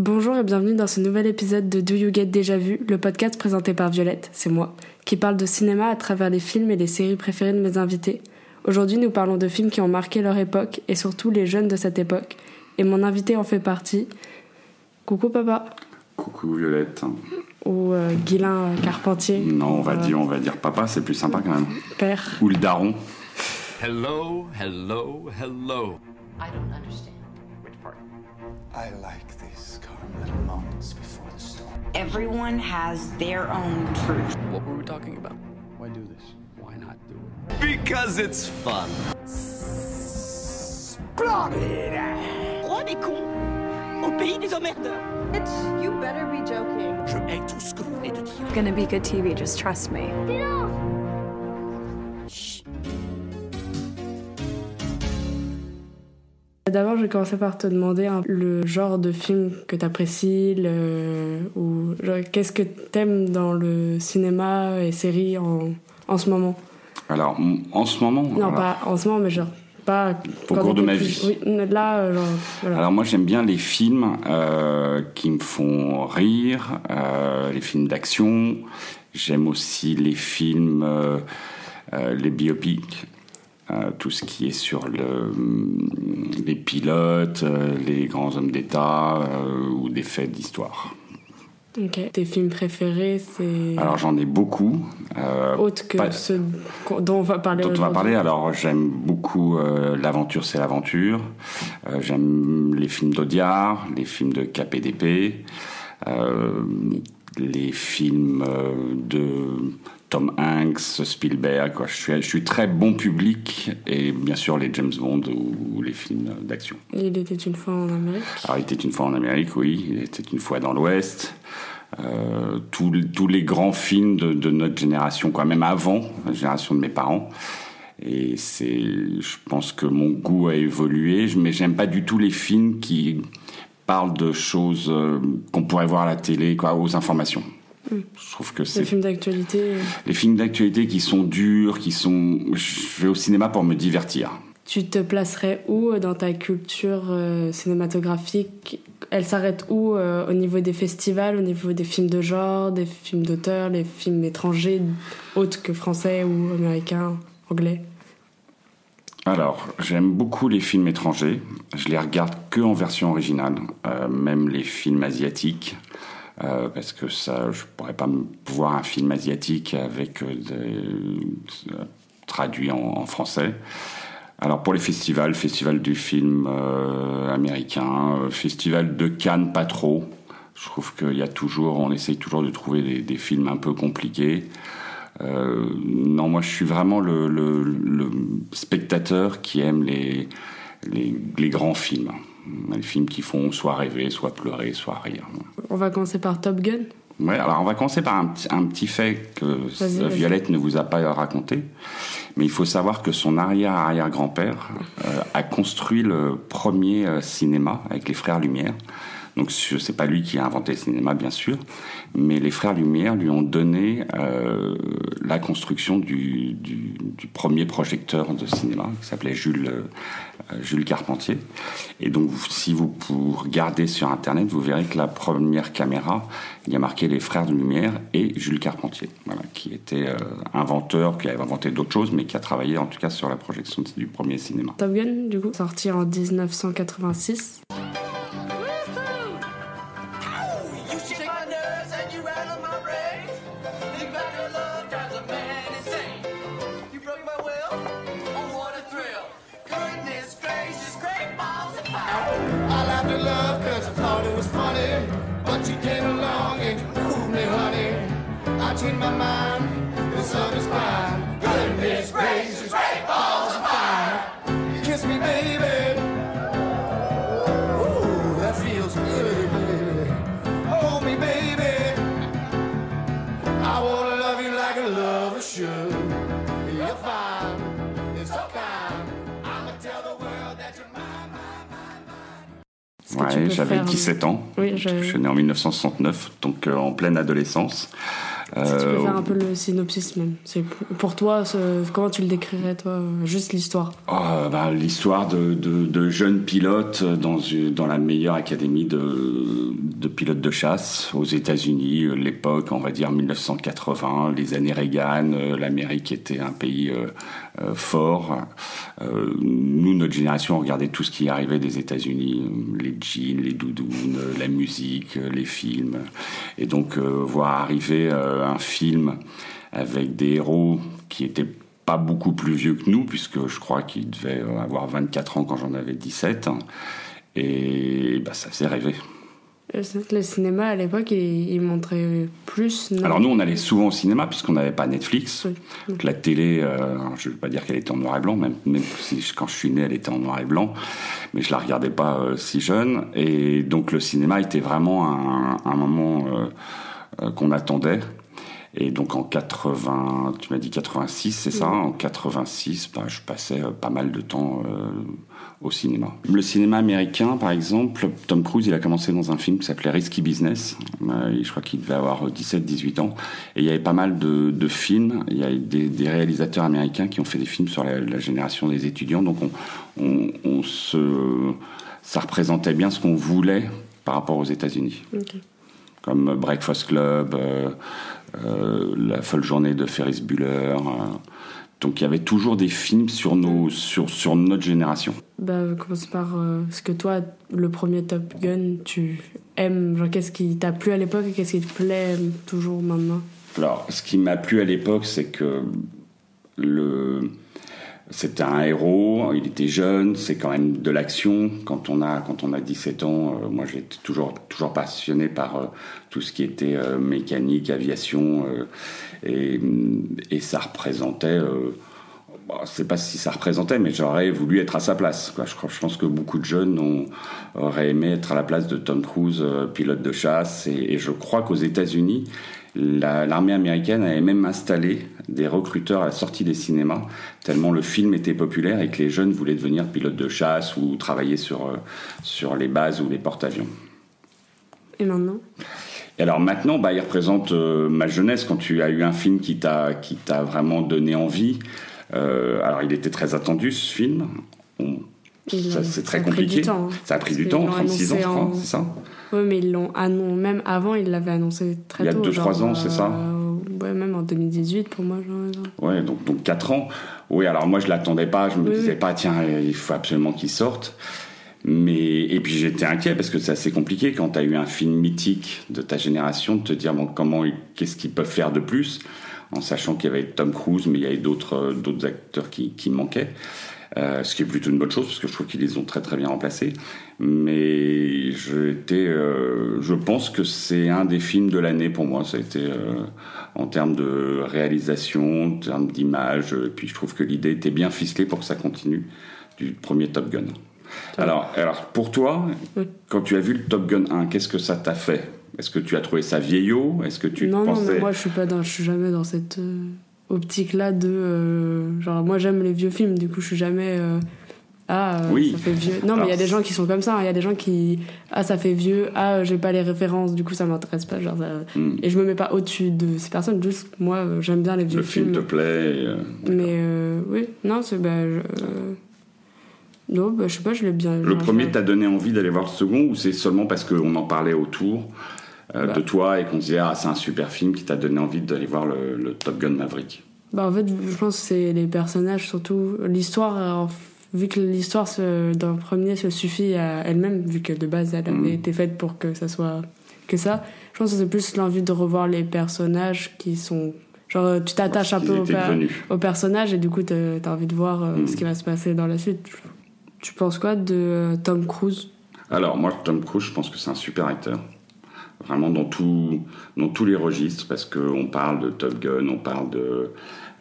Bonjour et bienvenue dans ce nouvel épisode de Do You Get Déjà Vu, le podcast présenté par Violette, c'est moi, qui parle de cinéma à travers les films et les séries préférées de mes invités. Aujourd'hui, nous parlons de films qui ont marqué leur époque et surtout les jeunes de cette époque. Et mon invité en fait partie. Coucou papa. Coucou Violette. Ou euh, Guilain Carpentier. Non, on va, Euh, dire, on va dire papa, c'est plus sympa quand même. Père. Ou le daron. Hello, hello, hello. I don't understand. Which part? I like these calm little moments before the storm. Everyone has their own truth. What were we talking about? Why do this? Why not do it? Because it's fun. Roi des cons au pays des emmerdeurs. Bitch, you better be joking. Je hais tout ce que vous venez de dire. Gonna be good TV, just trust me. D'abord, je vais commencer par te demander le genre de film que t'apprécies, le... ou qu'est-ce que t'aimes dans le cinéma et séries en, en ce moment? Alors, en ce moment. Non, alors, pas en ce moment, mais genre pas. Au cours de ma plus- vie. Oui, là, euh, genre, voilà. alors, moi, j'aime bien les films euh, qui me font rire, euh, les films d'action. J'aime aussi les films, euh, les biopics. Euh, tout ce qui est sur le, les pilotes, euh, les grands hommes d'État euh, ou des faits d'histoire. Tes films préférés, c'est Alors j'en ai beaucoup. Euh, autre que pas- ceux dont on va parler dont on va parler. Alors j'aime beaucoup euh, l'aventure, c'est l'aventure. Euh, j'aime les films d'Audiard, les films de KPDP, euh, les films euh, de Tom Hanks, Spielberg. quoi. Je, suis, je suis très bon public et bien sûr les James Bond ou, ou les films d'action. Il était une fois en Amérique. Alors, il était une fois en Amérique, oui. Il était une fois dans l'Ouest. Euh, tous, tous les grands films de, de notre génération, quoi, même avant la génération de mes parents. Et c'est, je pense que mon goût a évolué, je- mais j'aime pas du tout les films qui parlent de choses euh, qu'on pourrait voir à la télé, quoi, aux informations. Je trouve que Les films d'actualité. les films d'actualité qui sont durs, qui sont. Je vais au cinéma pour me divertir. Tu te placerais où dans ta culture euh, cinématographique? Elle s'arrête où euh, au niveau des festivals, au niveau des films de genre, des films d'auteur, les films étrangers, autres que français ou américains, anglais? Alors, j'aime beaucoup les films étrangers. Je les regarde que en version originale, euh, même les films asiatiques, euh, parce que ça, je pourrais pas voir un film asiatique avec euh, euh, traduit en, français. Alors pour les festivals, festival du film américain, festival de Cannes, pas trop. Je trouve qu'il y a toujours, on essaye toujours de trouver des, films un peu compliqués. Non, moi je suis vraiment le, spectateur qui aime les, les grands films. Les films qui font soit rêver, soit pleurer, soit rire. On va commencer par Top Gun. Ouais, alors on va commencer par un, petit- un petit fait que. Violette ne vous a pas raconté. Mais il faut savoir que son arrière-arrière-grand-père euh, a construit le premier euh, cinéma avec les frères Lumière. Donc ce c'est pas lui qui a inventé le cinéma, bien sûr, mais les frères Lumière lui ont donné euh, la construction du, premier projecteur de cinéma qui s'appelait Jules, euh, Jules Carpentier. Et donc si vous regardez sur Internet, vous verrez que la première caméra, il y a marqué les frères de Lumière et Jules Carpentier, qui était euh, inventeur, qui avait inventé d'autres choses, mais qui a travaillé en tout cas sur la projection du premier cinéma. Top Gun, du coup, sorti en 1986. Ouais, j'avais faire- 17 ans. Oui, je- Je suis né en 1969, donc euh, en pleine adolescence. Si tu Euh, peux faire un peu le synopsis même. C'est pour toi, comment tu le décrirais toi euh, Juste l'histoire? Oh, bah, L'histoire de, de, de jeunes pilotes dans, dans la meilleure académie de, de pilote de chasse aux États-Unis, euh, l'époque, on va dire 1980, les années Reagan, euh, l'Amérique était un pays euh, euh, fort. Euh, nous, notre génération, on regardait tout ce qui arrivait des États-Unis, euh, les jeans, les doudounes, euh, la musique, euh, les films. Et donc, euh, voir arriver euh, un film avec des héros qui étaient pas beaucoup plus vieux que nous, puisque je crois qu'il devait euh, avoir 24 ans quand j'en avais 17. Et bah, ça faisait rêver. Euh, C'est vrai que le cinéma à l'époque, il, il montrait plus. non? Alors nous, on allait souvent au cinéma puisqu'on n'avait pas Netflix. Oui. Donc la télé, euh, je ne veux pas dire qu'elle était en noir et blanc, même, même si je- quand je suis né, elle était en noir et blanc, mais je la regardais pas euh, si jeune. Et donc le cinéma était vraiment un, un moment euh, qu'on attendait. Et donc en 80, tu m'as dit 86, c'est ça En 86, bah, je passais euh, pas mal de temps euh, au cinéma. Le cinéma américain, par exemple, Tom Cruise, il a commencé dans un film qui s'appelait Risky Business. Euh, je crois qu'il devait avoir 17-18 ans. Et il y avait pas mal de, de films. Il y a des, des réalisateurs américains qui ont fait des films sur la, la génération des étudiants. Donc on, on, on se, ça représentait bien ce qu'on voulait par rapport aux États-Unis. Comme Breakfast Club, euh, euh, La folle journée de Ferris Bueller. euh. donc il y avait toujours des films sur, nos, sur, sur notre génération. Bah, commence par ce que toi, le premier Top Gun, tu aimes. Genre, qu'est-ce qui t'a plu à l'époque et qu'est-ce qui te plaît toujours maintenant? Alors, ce qui m'a plu à l'époque, c'est que le... c'était un héros, il était jeune, c'est quand même de l'action. Quand on a, quand on a 17 ans, euh, moi j'étais toujours, toujours passionné par euh, tout ce qui était euh, mécanique, aviation, et, et ça représentait. euh, bah, c'est pas si ça représentait, mais j'aurais voulu être à sa place. quoi. Je, je pense que beaucoup de jeunes ont, auraient aimé être à la place de Tom Cruise, pilote de chasse. Et je crois qu'aux États-Unis, la- l'armée américaine avait même installé des recruteurs à la sortie des cinémas, tellement le film était populaire et que les jeunes voulaient devenir pilote de chasse ou travailler sur, euh, sur les bases ou les porte-avions. Et maintenant? Et alors maintenant, bah, il représente euh, ma jeunesse quand tu as eu un film qui t'a qui t'a vraiment donné envie. Euh, alors il était très attendu ce film. On- c'est ça très a pris compliqué. du temps, hein. Ça a pris du temps, l'ont 36 ans, je crois, en- c'est ça? Oui, mais ils l'ont annoncé. Même avant, ils l'avaient annoncé très Il y a tôt. deux, trois genre, ans, c'est ça euh, Ouais, même en 2018 pour moi. Genre, Ouais, donc, donc 4 ans. Oui, alors moi je l'attendais pas, je me Oui, disais oui. pas, tiens, il faut absolument qu'il sorte. Mais, et puis j'étais inquiet parce que c'est assez compliqué quand tu as eu un film mythique de ta génération de te dire bon, comment, qu'est-ce qu'ils peuvent faire de plus en sachant qu'il y avait Tom Cruise, mais il y avait d'autres, euh, d'autres acteurs qui, qui manquaient. Euh, ce qui est plutôt une bonne chose parce que je trouve qu'ils les ont très très bien remplacés. Mais j'étais, euh, je pense que c'est un des films de l'année pour moi. Ça a été euh, en termes de réalisation, en termes d'image. Et puis je trouve que l'idée était bien ficelée pour que ça continue du premier Top Gun. Alors, alors pour toi, Oui. quand tu as vu le Top Gun 1, qu'est-ce que ça t'a fait? Est-ce que tu as trouvé ça vieillot? Est-ce que tu non, non, mais moi je suis pas dans, je suis jamais dans cette euh, optique-là de euh, genre moi j'aime les vieux films, du coup je suis jamais ah euh, Oui. ça fait vieux. Non, mais il y a des gens qui sont comme ça. hein. Il y a des gens qui ah ça fait vieux, ah euh, j'ai pas les références, du coup ça m'intéresse pas. Genre ça- Hmm. et je me mets pas au-dessus de ces personnes. Juste moi euh, j'aime bien les vieux le film films. te plaît euh, Mais euh, oui, non c'est bah, je- euh, non bah, je sais pas, je l'ai bien. Le genre, premier t'a donné envie d'aller voir le second ou c'est seulement parce qu'on en parlait autour euh, Bah. de toi et qu'on disait ah c'est un super film qui t'a donné envie d'aller voir le, le Top Gun Maverick? Bah en fait, je pense que c'est les personnages surtout. L'histoire, euh, vu que l'histoire d'un premier se suffit à elle-même, vu que de base elle avait Mhm. été faite pour que ça soit que ça, je pense que c'est plus l'envie de revoir les personnages qui sont. Genre, tu t'attaches un peu au, personnage et du coup, t'as as envie de voir euh, Mhm. ce qui va se passer dans la suite. Tu penses quoi de euh, Tom Cruise? Alors moi Tom Cruise je pense que c'est un super acteur vraiment dans, tout, dans tous les registres parce qu'on parle de Top Gun, on parle de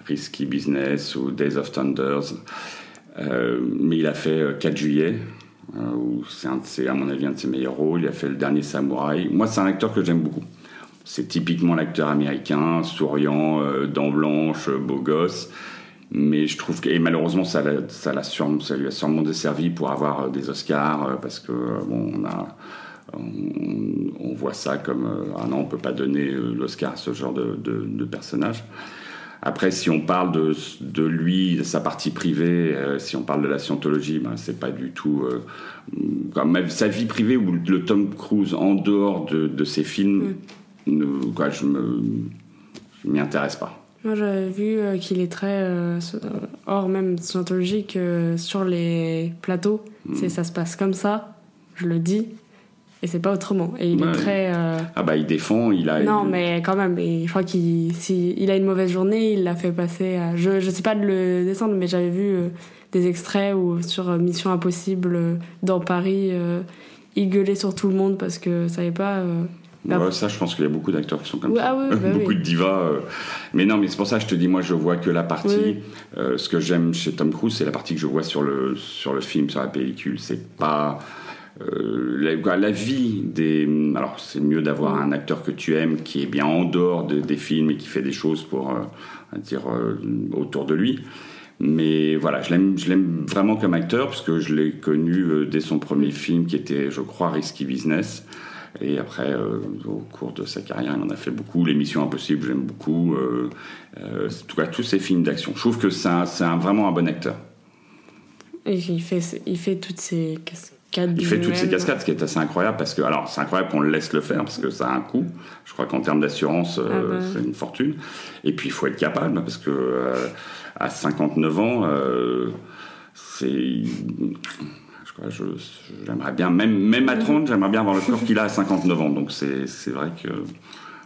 Risky Business ou Days of Thunders mais il a fait euh, 4 juillet euh, c'est à mon avis un de ses meilleurs rôles. Il a fait le dernier Samouraï. Moi c'est un acteur que j'aime beaucoup. C'est typiquement l'acteur américain souriant euh, dents blanches beau gosse. Mais je trouve que et malheureusement ça, ça, ça lui a sûrement desservi pour avoir euh, des Oscars euh, parce que euh, bon on voit ça comme euh, ah non on peut pas donner euh, l'Oscar à ce genre de personnage Après, si on parle de, de lui, de sa partie privée, euh, si on parle de la scientologie, ben, c'est pas du tout. euh, même sa vie privée ou le Tom Cruise en dehors de, de ses films, ne- quoi, je me. Je m'y intéresse pas. Moi, j'avais vu euh, qu'il est très euh, hors même scientologique sur les plateaux. C'est ça se passe comme ça, je le dis, et c'est pas autrement. Et il Ouais. est très. euh, Ah bah il défend, il a. Non, mais quand même, et je crois qu'il si il a une mauvaise journée, il l'a fait passer à. Je, je sais pas de le descendre, mais j'avais vu euh, des extraits où sur euh, Mission Impossible euh, dans Paris, il gueulait sur tout le monde parce que ça savait pas. Ouais, ça, je pense qu'il y a beaucoup d'acteurs qui sont comme Ouais, ça. ah oui, bah beaucoup oui. de divas. euh. Mais non, mais c'est pour ça que je te dis, moi, je vois que la partie. Oui. euh, ce que j'aime chez Tom Cruise, c'est la partie que je vois sur le, sur le film, sur la pellicule. C'est pas. Euh, la, vie des. Alors, c'est mieux d'avoir un acteur que tu aimes qui est bien en dehors de- des films et qui fait des choses pour. euh, dire, euh, autour de lui. Mais voilà, je l'aime, je l'aime vraiment comme acteur, puisque je l'ai connu euh, dès son premier film qui était, je crois, Risky Business. Et après, au cours de sa carrière, il en a fait beaucoup. Les Missions Impossibles, j'aime beaucoup. En tout cas, tous ces films d'action. Je trouve que c'est, vraiment un bon acteur. Et il fait, il fait toutes ces cascades. Il fait toutes ces cascades, ce qui est assez incroyable, parce que, alors, c'est incroyable qu'on le laisse le faire, parce que ça a un coût. Je crois qu'en termes d'assurance, euh, Ah bah. c'est une fortune. Et puis, il faut être capable, parce que euh, à 59 ans, euh, c'est. Je crois, j'aimerais bien, même, même à 30, j'aimerais bien avoir le corps qu'il a à 59 ans. Donc, c'est, c'est vrai que.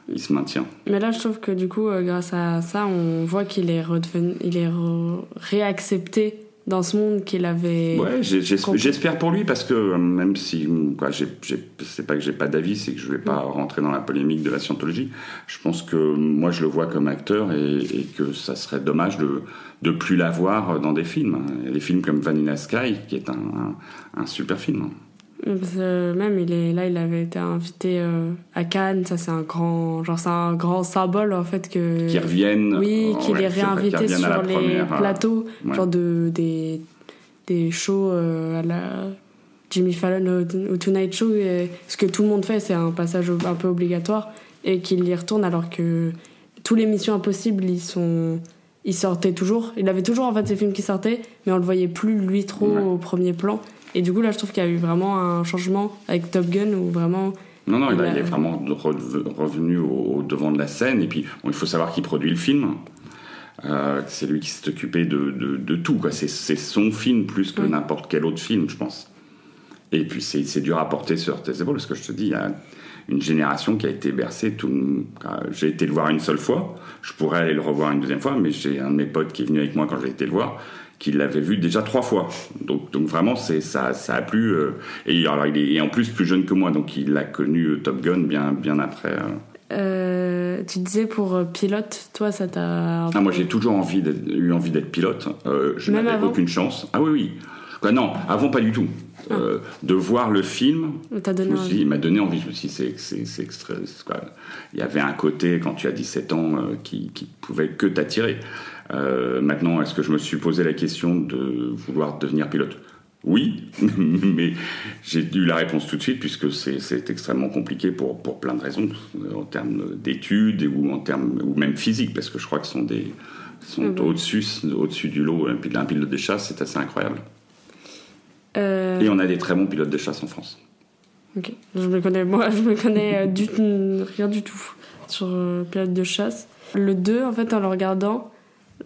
Il se maintient. Mais là, je trouve que du coup, grâce à ça, on voit qu'il est, redevenu, il est re- réaccepté dans ce monde qu'il avait. Ouais, j'espère pour lui parce que euh, même si quoi, c'est pas que j'ai pas d'avis, c'est que je vais pas rentrer dans la polémique de la scientologie. Je pense que moi je le vois comme acteur et, et que ça serait dommage de de plus l'avoir dans des films. Des films comme Vanilla Sky qui est un, un, un super film. Que même, il est, là, il avait été invité euh, à Cannes. Ça, c'est un grand, genre, c'est un grand symbole en fait que. Qui reviennent. Oui, euh, qu'il ouais, est réinvité sur les première, euh, plateaux, ouais. genre de des des shows euh, à la Jimmy Fallon au, au Tonight Show. Et ce que tout le monde fait, c'est un passage un peu obligatoire et qu'il y retourne alors que tous les Missions Impossibles, ils sont ils sortaient toujours. Il avait toujours en fait ces films qui sortaient, mais on le voyait plus lui trop Ouais. au premier plan. Et du coup là, je trouve qu'il y a eu vraiment un changement avec Top Gun où vraiment Non, non, il, a- Il est vraiment re- revenu au, devant de la scène. Et puis, bon, il faut savoir qui produit le film. Euh, c'est lui qui s'est occupé de, de- de tout. C'est son film plus que Oui. n'importe quel autre film, je pense. Et puis, c'est dur à porter sur tes épaules, parce que je te dis, il y a une génération qui a été bercée. Tout... J'ai été le voir une seule fois. Je pourrais aller le revoir une deuxième fois, mais j'ai un de mes potes qui est venu avec moi quand j'ai été le voir qui l'avait vu déjà trois fois. Donc, donc vraiment, c'est ça, ça a plu. euh, et alors, il est et en plus plus jeune que moi, donc il a connu euh, Top Gun bien, bien après. euh. euh, tu disais pour pilote, toi ça t'a. Ah, moi, j'ai toujours envie eu envie d'être pilote. Je n'avais aucune chance. Ah oui, oui. Quoi, non, avant pas du tout. Euh, de voir le film, donné il m'a donné envie. Je me suis dit, c'est, extra-. Il y avait un côté, quand tu as 17 ans, qui, qui pouvait que t'attirer. Euh, maintenant, est-ce que je me suis posé la question de vouloir devenir pilote? Oui, mais j'ai eu la réponse tout de suite, puisque c'est, extrêmement compliqué pour, pour plein de raisons, euh, en termes d'études ou, en termes, ou même physique, parce que je crois ce sont, des, sont Mhm. au-dessus, au-dessus du lot. Un pil- un pilote de chasse, c'est assez incroyable. Euh, Et on a des très bons pilotes de chasse en France. Ok, je me connais, moi je me connais du, rien du tout sur pilote de chasse. Le 2, en fait, en le regardant,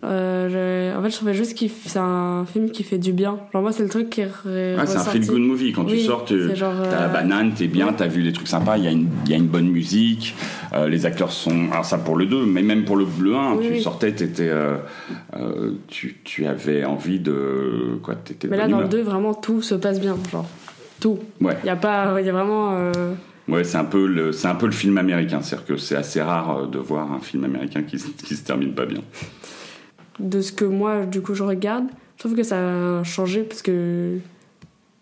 euh, en fait, je trouvais juste que c'est un film qui fait du bien. Genre, moi, c'est le truc qui est Ah, c'est un feel good movie. Quand tu Oui, sors, tu c'est genre, as la euh, banane, t'es bien, t'as vu des trucs sympas, il y, a une- y a une bonne musique, euh, les acteurs sont. Alors, ça pour le 2, mais même pour le, le 1, Oui, tu oui. sortais, t'étais, tu, tu avais envie de. Quoi, t'étais de Mais là, dans le humeur. 2, vraiment, tout se passe bien. Genre, tout. Ouais, Il y a pas, il y a vraiment. ouais c'est un, peu le- c'est un peu le film américain. C'est-à-dire que c'est assez rare de voir un film américain qui, qui se termine pas bien. De ce que moi, du coup, je regarde, je trouve que ça a changé parce que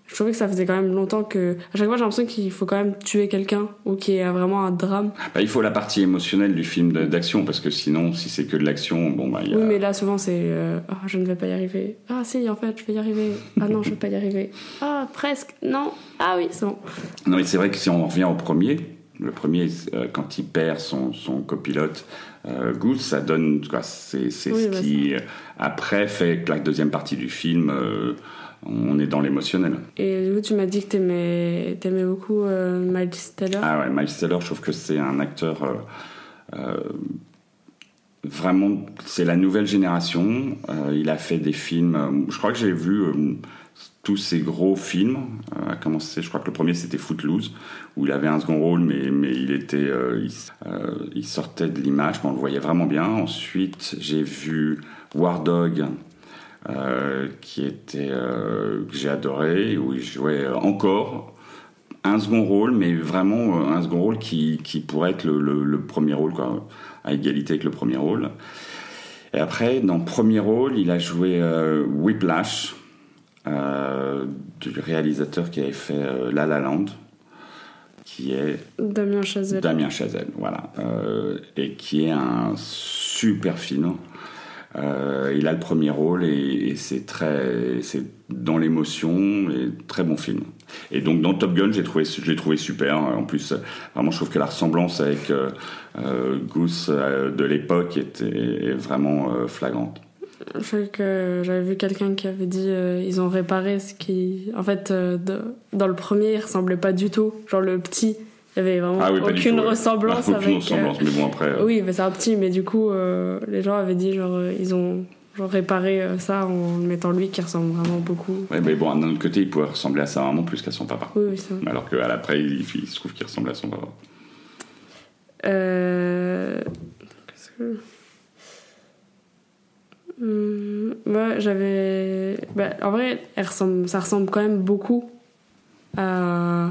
je trouvais que ça faisait quand même longtemps que. À chaque fois, j'ai l'impression qu'il faut quand même tuer quelqu'un ou qu'il y a vraiment un drame. Bah, il faut la partie émotionnelle du film d'action, parce que sinon, si c'est que de l'action, bon, bah, il y a. Oui, mais là, souvent, c'est euh, Ah, je ne vais pas y arriver. Ah, si, en fait, je vais y arriver. Ah non, je vais pas y arriver. Ah, presque. Non. Ah oui, c'est bon. Non, mais c'est vrai que si on en revient au premier, Le premier, euh, quand il perd son, son copilote, euh, Goose, ça donne. C'est c'est Oui, ce bah, qui, euh, après, fait que la deuxième partie du film, euh, on est dans l'émotionnel. Et du coup, tu m'as dit que t'aimais, t'aimais beaucoup euh, Miles Teller. Ah ouais, Miles Teller, je trouve que c'est un acteur. vraiment, c'est la nouvelle génération. Il a fait des films. je crois que j'ai vu tous ces gros films. Euh, commencer, je crois que le premier c'était Footloose, où il avait un second rôle, mais, mais il était, euh, euh, il sortait de l'image, on le voyait vraiment bien. Ensuite, j'ai vu War Dog. euh, qui était que j'ai adoré où il jouait encore un second rôle, mais vraiment un second rôle qui, qui pourrait être le, premier rôle, quoi, à égalité avec le premier rôle. Et après, dans le premier rôle, il a joué Whiplash, du réalisateur qui avait fait euh, La La Land, qui est Damien Chazelle. Damien Chazelle, voilà, Euh, et qui est un super film. Euh, il a le premier rôle et, et c'est très, c'est dans l'émotion et très bon film. Et donc dans Top Gun, j'ai trouvé, je l'ai trouvé super. En plus, vraiment, je trouve que la ressemblance avec euh, euh, Goose euh, de l'époque était est vraiment euh, flagrante. Je sais que j'avais vu quelqu'un qui avait dit euh, ils ont réparé ce qui. En fait, euh, de- dans le premier, il ressemblait pas du tout. Genre le petit, il y avait vraiment Ah oui, aucune tout, ouais. ressemblance Aucune avec. euh, ressemblance, mais bon après. euh, Oui, mais c'est un petit, mais du coup, les gens avaient dit genre ils ont genre réparé ça en mettant lui qui ressemble vraiment beaucoup. ouais, mais bon, d'un autre côté, il pouvait ressembler à sa maman plus qu'à son papa. Oui, oui, vrai. Alors qu'à l'après, il, il se trouve qu'il ressemble à son papa. Euh... Qu'est-ce que. Moi, j'avais. Bah, en vrai, elle ressemble... ça ressemble quand même beaucoup à...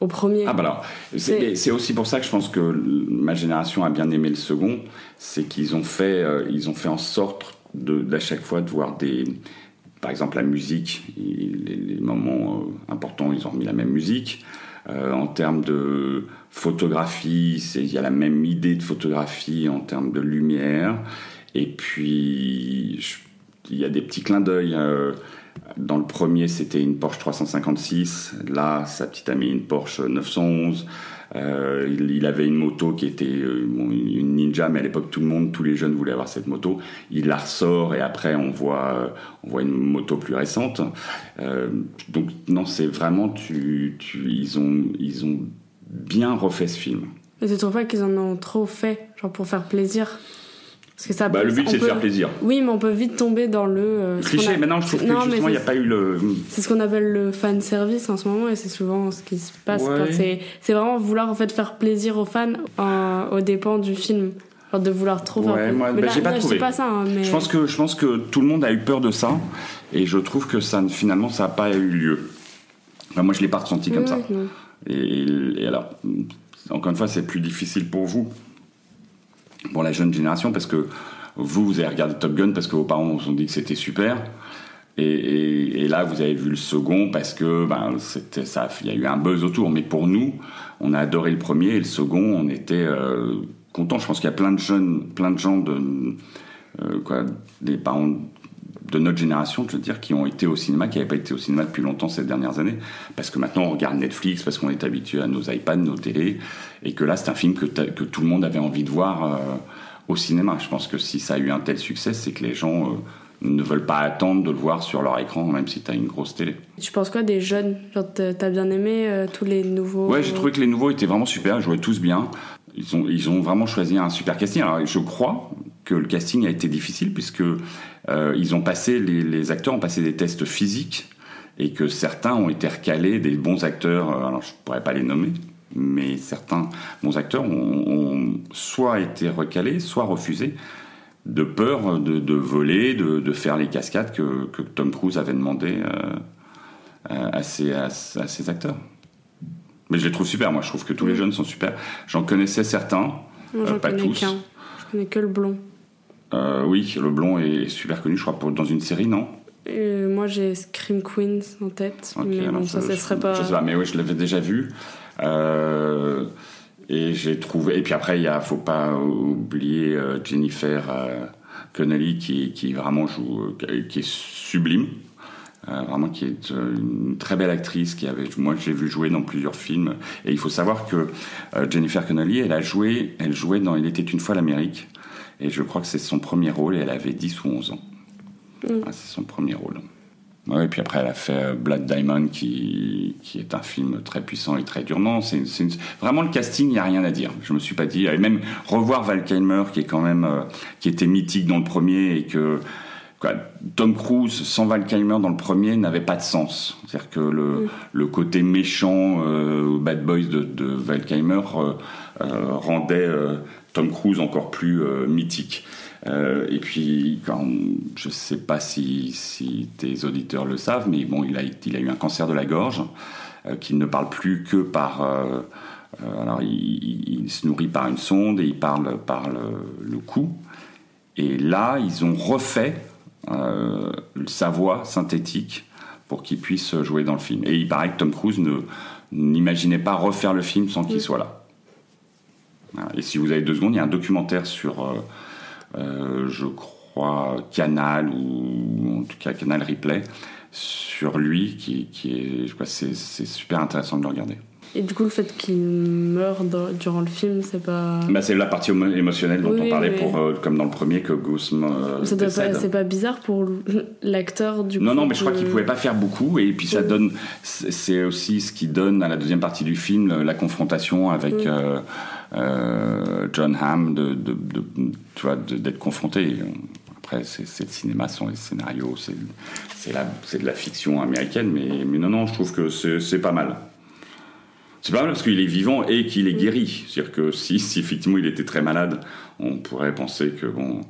au premier. Ah bah alors, c'est aussi pour ça que je pense que ma génération a bien aimé le second, c'est qu'ils ont fait, euh, ils ont fait en sorte de d'à chaque fois de voir des, par exemple la musique, les, les moments euh, importants, ils ont remis la même musique. Euh, en termes de photographie, il y a la même idée de photographie en termes de lumière. Et puis, il y a des petits clins d'œil. euh, dans le premier, c'était une Porsche 356. Là, sa petite amie, une Porsche 911. Euh, il, avait une moto qui était euh, une Ninja, mais à l'époque, tout le monde, tous les jeunes voulaient avoir cette moto. Il la ressort et après, on voit, on voit une moto plus récente. Donc, non, c'est vraiment, ils, ont, ils ont bien refait ce film. Mais tu trouves pas qu'ils en ont trop fait, genre pour faire plaisir? Parce que ça Bah, le but, c'est de faire plaisir. Oui, mais on peut vite tomber dans le. euh, Cliché, a- maintenant, je trouve que Non, justement, il n'y a c'est- pas eu le. C'est ce qu'on appelle le fan service en ce moment et c'est souvent ce qui se passe. Ouais. quand c'est- C'est vraiment vouloir en fait faire plaisir aux fans euh, aux dépens du film. De vouloir trop faire Ouais, plaisir. moi, Mais bah, là- pas là, je trouvé. dis pas ça, hein, mais. Je pense que je pense que tout le monde a eu peur de ça et je trouve que ça finalement ça n'a pas eu lieu. Enfin, moi je l'ai pas ressenti comme Oui, ça. oui, non. Et, et alors encore une fois c'est plus difficile pour vous, pour la jeune génération parce que vous vous avez regardé Top Gun parce que vos parents vous ont dit que c'était super. Et, là, vous avez vu le second parce que ben, ça, il y a eu un buzz autour. Mais pour nous, on a adoré le premier et le second, on était euh, contents. Je pense qu'il y a plein de jeunes, plein de gens de euh, quoi, des parents de notre génération, je veux dire, qui ont été au cinéma, qui n'avaient pas été au cinéma depuis longtemps ces dernières années, parce que maintenant on regarde Netflix, parce qu'on est habitué à nos iPads, nos télés, et que là c'est un film que, tout le monde avait envie de voir euh, au cinéma. Je pense que si ça a eu un tel succès, c'est que les gens euh, ne veulent pas attendre de le voir sur leur écran, même si tu as une grosse télé. Tu penses quoi des jeunes? Genre t'as t'as bien aimé euh, tous les nouveaux? Ouais, j'ai trouvé que les nouveaux étaient vraiment super, ils jouaient tous bien. Ils ont, ils ont vraiment choisi un super casting. Alors, je crois que le casting a été difficile puisque euh, ils ont passé, les, les acteurs ont passé des tests physiques et que certains ont été recalés, des bons acteurs. euh, Alors, je pourrais pas les nommer, mais certains bons acteurs ont, ont soit été recalés, soit refusés de peur de, de voler, de, de faire les cascades que, que Tom Cruise avait demandé euh, à, ses, à, à ses acteurs. Mais je les trouve super, moi je trouve que tous les jeunes sont super. J'en connaissais certains, Moi, euh, pas connais tous. qu'un. Je connais que le blond. Euh, oui, le blond est super connu, je crois, pour, dans une série, non? Et moi j'ai Scream Queens en tête. Ok, mais bon, ça, je- ça je- serait pas. Je sais pas, mais oui, je l'avais déjà vu. Euh, et j'ai trouvé. Et puis après, il a, faut pas oublier euh, Jennifer euh, Connelly qui, qui vraiment joue, euh, qui est sublime. euh, vraiment qui est euh, une très belle actrice qui avait moi j'ai vu jouer dans plusieurs films et il faut savoir que euh, Jennifer Connelly elle a joué elle jouait dans Il était une fois l'Amérique et je crois que c'est son premier rôle et elle avait 10 ou 11 ans. Ah, c'est son premier rôle. Ouais, et puis après, elle a fait euh, Blood Diamond, qui, qui est un film très puissant et très dur. Non, c'est une- vraiment le casting, il n'y a rien à dire. Je me suis pas dit. Et même revoir Val Kilmer, qui est quand même, euh, qui était mythique dans le premier, et que quoi, Tom Cruise sans Val Kilmer dans le premier n'avait pas de sens. C'est-à-dire que le, le côté méchant, euh, bad boys de, de Val Kilmer euh, rendait Tom Cruise encore plus euh, mythique. Euh, et puis, quand, je ne sais pas si, si tes auditeurs le savent, mais bon, il a, il a eu un cancer de la gorge, euh, qu'il ne parle plus que par... alors, il, se nourrit par une sonde et il parle par le, le cou. Et là, ils ont refait sa voix synthétique pour qu'il puisse jouer dans le film. Et il paraît que Tom Cruise ne- n'imaginait pas refaire le film sans qu'il soit là. Et si vous avez deux secondes, il y a un documentaire sur, euh, euh, je crois, Canal ou en tout cas Canal Replay sur lui qui, qui est, je crois, c'est c'est super intéressant de le regarder. Et du coup, le fait qu'il meure dans- durant le film, c'est pas. Bah, c'est la partie émo- émotionnelle dont Oui, on parlait mais- pour, euh, comme dans le premier que Goose euh, Ça pas-. C'est pas bizarre pour l'acteur du Non, coup, non, mais je crois qu'il pouvait pas faire beaucoup, et puis ça Oui. donne, c'est aussi ce qui donne à la deuxième partie du film la confrontation avec Oui. euh, John Hamm, de, de, de- tu vois, d'être confronté. Après, c'est le cinéma, ce sont les scénarios, c'est c'est la- c'est de la fiction américaine, mais, mais non, non, je trouve que c'est pas mal. C'est pas mal parce qu'il est vivant et qu'il est guéri. C'est-à-dire que si, si effectivement il était très malade, on pourrait penser que bon,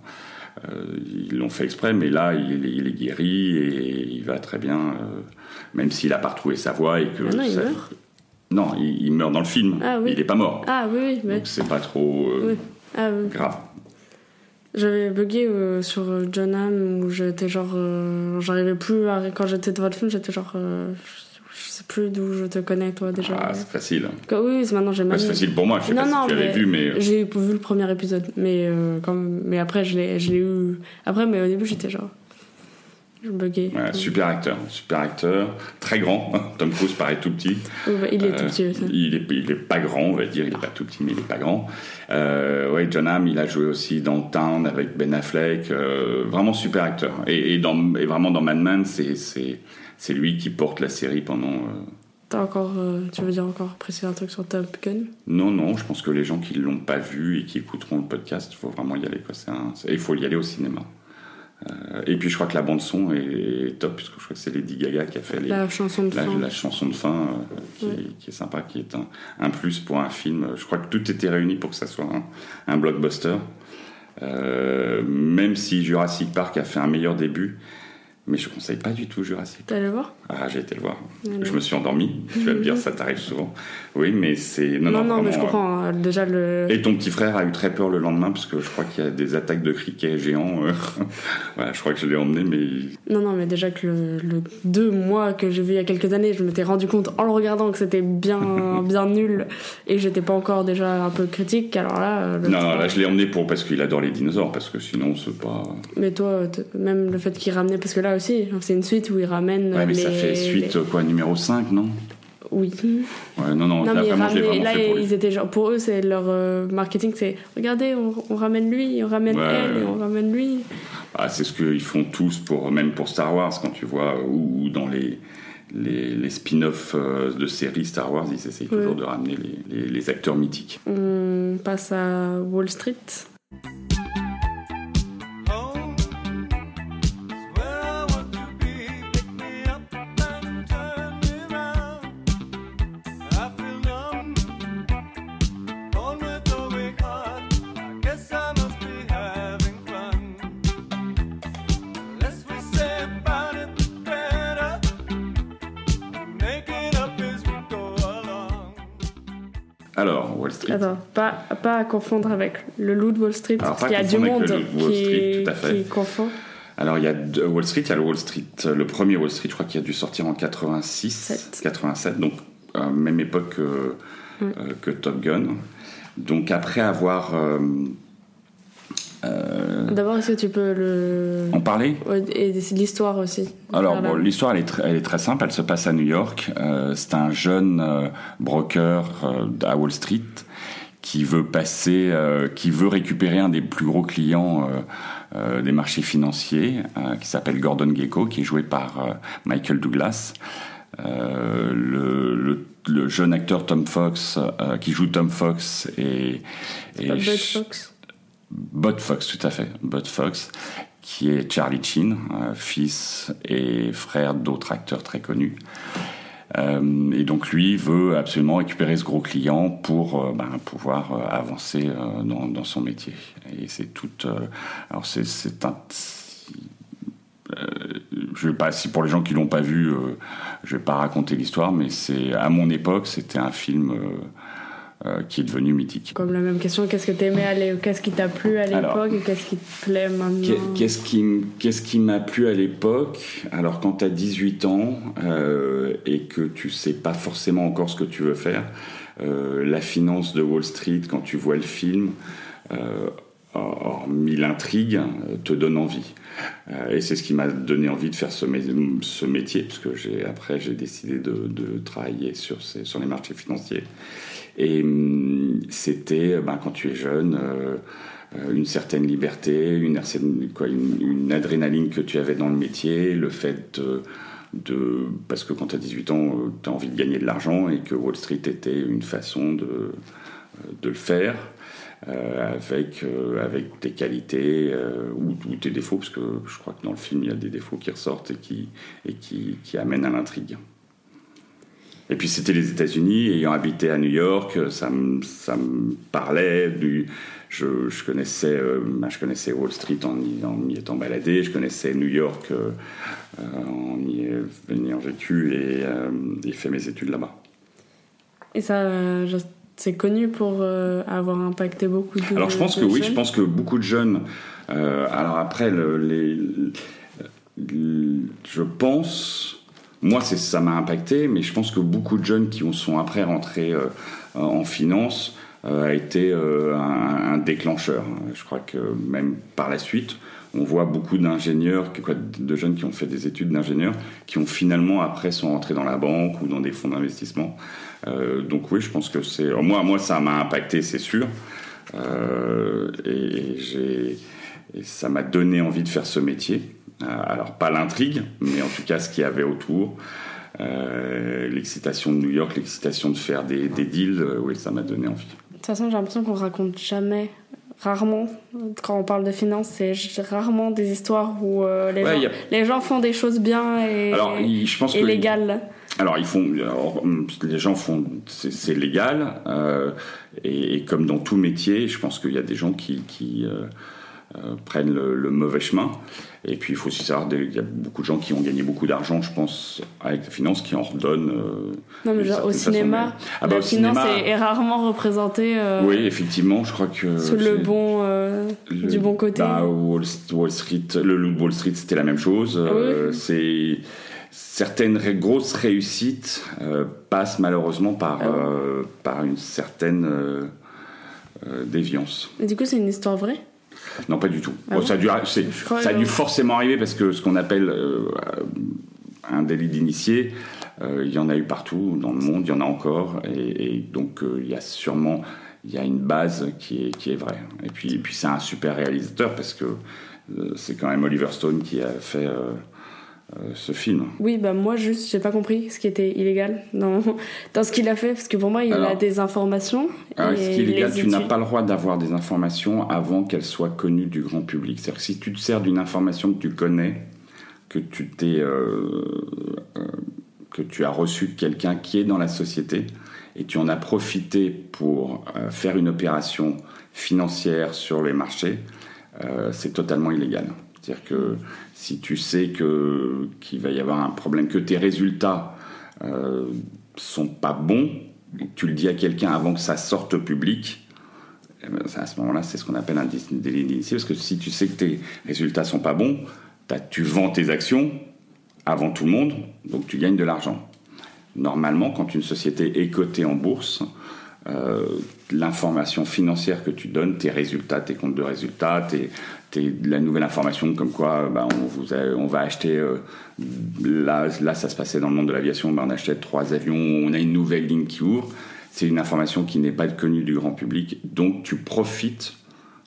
euh, ils l'ont fait exprès, mais là il, est- il est guéri et il va très bien, euh, même s'il a pas retrouvé sa voix et que. Ah non, il ça- meurt Non, il, il meurt dans le film. Ah oui. Il est pas mort. Ah oui, oui, c'est pas trop euh, Oui. Ah oui. grave. J'avais bugué euh, sur euh, John Hamm où j'étais genre. euh, J'arrivais plus à. Quand j'étais devant le film, j'étais genre. je sais plus d'où je te connais, toi, déjà. Ah, c'est facile. Quand- oui, maintenant j'ai Ouais, c'est facile pour moi. Je sais non, pas non, si tu l'avais vu, mais J'ai vu le premier épisode, mais, quand même- mais après, je l'ai eu. Après, mais au début, j'étais genre. Je buguais. ouais, super acteur, super acteur, très grand. Tom Cruise paraît tout petit. Il est Euh, tout petit aussi. Il est, il est pas grand, on va dire. Il est pas tout petit, mais il est pas grand. Euh, ouais, John Hamm, il a joué aussi dans Town avec Ben Affleck. euh, vraiment super acteur. Et, et, dans, et vraiment dans Mad Men, c'est, lui qui porte la série pendant. euh, T'as encore. tu veux dire encore préciser un truc sur Top Gun? Non, non, je pense que les gens qui l'ont pas vu et qui écouteront le podcast, il faut vraiment y aller. Il faut y aller au cinéma. Euh, et puis je crois que la bande son est top, puisque je crois que c'est Lady Gaga qui a fait les, La chanson de la, fin. la chanson de fin euh, qui, Ouais. est, qui est sympa, qui est un, un plus pour un film. Je crois que tout était réuni pour que ça soit un, un blockbuster. Euh, même si Jurassic Park a fait un meilleur début, mais je conseille pas du tout Jurassic T'es allé voir? Ah, j'ai été le voir. Je me suis endormi. Tu vas me dire, ça t'arrive souvent. Oui, mais c'est. Non, Non, non, non, mais je comprends. hein, Déjà, le. Et ton petit frère a eu très peur le lendemain parce que je crois qu'il y a des attaques de criquets géants. euh. voilà, je crois que je l'ai emmené, mais Non, non, mais déjà que le, le 2 mois que j'ai vu il y a quelques années, je m'étais rendu compte en le regardant que c'était bien, bien nul et que j'étais pas encore déjà un peu critique. Alors là, euh, le non, là je l'ai emmené pour parce qu'il adore les dinosaures parce que sinon c'est pas. Mais toi, même le fait qu'il ramenait, parce que là aussi, c'est une suite où il ramène. Ouais, mais les, ça fait suite les- quoi numéro 5 non? Oui. Ouais, non, non, Non, là vraiment fait pour lui. ils étaient genre, pour eux, c'est leur euh, marketing, c'est regardez, on, on ramène lui, on ramène Ouais, elle, ouais. et on ramène lui. Ah, c'est ce qu'ils font tous pour même pour Star Wars quand tu vois ou, ou dans les les, les spin-offs euh, de séries Star Wars, ils essayent toujours de ramener les, les- les acteurs mythiques. On passe à Wall Street. Attends, pas, pas à confondre avec le loup de Wall Street, Alors, parce qu'il y a du monde le Wall qui, Street, tout à fait. qui confond. Alors il y a deux- Wall Street, il y a le Wall Street, le premier Wall Street, je crois qu'il a dû sortir en 86, Sept. 87, donc euh, même époque que, euh, que Top Gun. Donc après avoir euh, D'abord, est-ce que tu peux le. En parler? Et l'histoire aussi. Alors, bon, l'histoire, elle, est tr- elle est très simple. Elle se passe à New York. C'est un jeune broker à Wall Street qui veut passer, euh, qui veut récupérer un des plus gros clients euh, euh, des marchés financiers, qui s'appelle Gordon Gekko, qui est joué par Michael Douglas. Le, le- le jeune acteur Tom Fox, qui joue Tom Fox, et, et Bud Fox. Bud Fox, tout à fait. Bud Fox, qui est Charlie Chin, fils et frère d'autres acteurs très connus. Euh, et donc lui veut absolument récupérer ce gros client pour euh, ben, pouvoir euh, avancer dans, son métier. Et c'est tout. alors c'est un. je vais pas, si pour les gens qui l'ont pas vu, je vais pas raconter l'histoire, mais c'est à mon époque, c'était un film euh, qui est devenu mythique. Comme la même question, qu'est-ce que t'aimais Qu'est-ce qui t'a plu à l'époque et qu'est-ce qui te plaît maintenant Qu'est- Qu'est-ce qui, m- qu'est-ce qui m'a plu à l'époque? Alors, quand tu as 18 ans euh, et que tu sais pas forcément encore ce que tu veux faire, euh, la finance de Wall Street, quand tu vois le film, hormis l'intrigue, te donne envie. Et c'est ce qui m'a donné envie de faire ce, mé- ce métier, parce que après, j'ai décidé de, de travailler sur, ces, sur les marchés financiers. Et hum, c'était, ben, quand tu es jeune, euh, euh, une certaine liberté, une, adrénaline que tu avais dans le métier, le fait de... parce que quand tu as 18 ans, tu as envie de gagner de l'argent et que Wall Street était une façon de, euh, le faire. euh, avec, euh, avec tes qualités euh, ou, tes défauts, parce que je crois que dans le film, il y a des défauts qui ressortent et qui, et qui amènent à l'intrigue. Et puis c'était les États-Unis, ayant habité à New York, ça me, ça me parlait du. Je, je connaissais, euh, je connaissais Wall Street en y, en y étant baladé, je connaissais New York euh, euh, en y ayant vécu et, euh, et fait mes études là-bas. Et ça, je- c'est connu pour euh, avoir impacté beaucoup de. Alors je pense que oui, jeunes. je pense que beaucoup de jeunes. euh, alors après, le- les, le- je pense. Moi, ça m'a impacté, mais je pense que beaucoup de jeunes qui ont- sont après rentrés euh, en finance euh, a été euh, un, un déclencheur. Je crois que même par la suite, on voit beaucoup d'ingénieurs, de jeunes qui ont fait des études d'ingénieurs, qui ont finalement après sont rentrés dans la banque ou dans des fonds d'investissement. Euh, donc oui, je pense que c'est moi, moi ça m'a impacté, c'est sûr. Euh, et, et et ça m'a donné envie de faire ce métier. Euh, alors pas l'intrigue, mais en tout cas ce qu'il y avait autour. Euh, l'excitation de New York, l'excitation de faire des, des deals, euh, oui, ça m'a donné envie. De toute façon, j'ai l'impression qu'on raconte jamais, rarement, quand on parle de finance, c'est rarement des histoires où euh, les, Ouais, gens, y a- les gens font des choses bien et, Alors, je pense et que- légales. Alors, ils font, alors, hum, les gens font, c'est légal, et, et comme dans tout métier, je pense qu'il y a des gens qui, qui, euh, prennent le, le mauvais chemin. Et puis, il faut aussi savoir, il y a beaucoup de gens qui ont gagné beaucoup d'argent, je pense, avec la finance, qui en redonnent. euh, Non, mais genre, au façon. cinéma, Ah bah, la au finance cinéma- est, est rarement représentée euh, Oui, effectivement, je crois que. sous le bon, le- du bon côté. bah, Wall, Wall Street, le loup de Wall Street, c'était la même chose. Euh, C'est certaines grosses réussites passent malheureusement par Ah par une certaine déviance. Et du coup, c'est une histoire vraie? Non, pas du tout. Ah Bon, ça a dû, ça a forcément arriver parce que ce qu'on appelle euh, un délit d'initié, euh, il y en a eu partout dans le monde, il y en a encore, et, et donc euh, il y a sûrement il y a une base qui est, qui est vraie. Et puis, et puis c'est un super réalisateur parce que c'est quand même Oliver Stone qui a fait ce film. Oui, bah moi juste, j'ai pas compris ce qui était illégal dans, dans ce qu'il a fait, parce que pour moi, il a des informations. Alors, et ce qui est il légal, les tu n'as pas le droit d'avoir des informations avant qu'elles soient connues du grand public. C'est-à-dire que si tu te sers d'une information que tu connais, que tu t'es, euh, euh, que tu as reçue de quelqu'un qui est dans la société, et tu en as profité pour euh, faire une opération financière sur les marchés, euh, c'est totalement illégal. C'est-à-dire que si tu sais que qu'il va y avoir un problème, que tes résultats euh, sont pas bons, et tu le dis à quelqu'un avant que ça sorte public, eh ben, à ce moment-là, c'est ce qu'on appelle un dé- délit d'initié, parce que si tu sais que tes résultats sont pas bons, tu vends tes actions avant tout le monde, donc tu gagnes de l'argent. Normalement, quand une société est cotée en bourse, euh, l'information financière que tu donnes, tes résultats, tes comptes de résultats, tes, la nouvelle information comme quoi bah, on, va acheter, euh, là, là ça se passait dans le monde de l'aviation, bah, on achète trois avions, on a une nouvelle ligne qui ouvre. C'est une information qui n'est pas connue du grand public, donc tu profites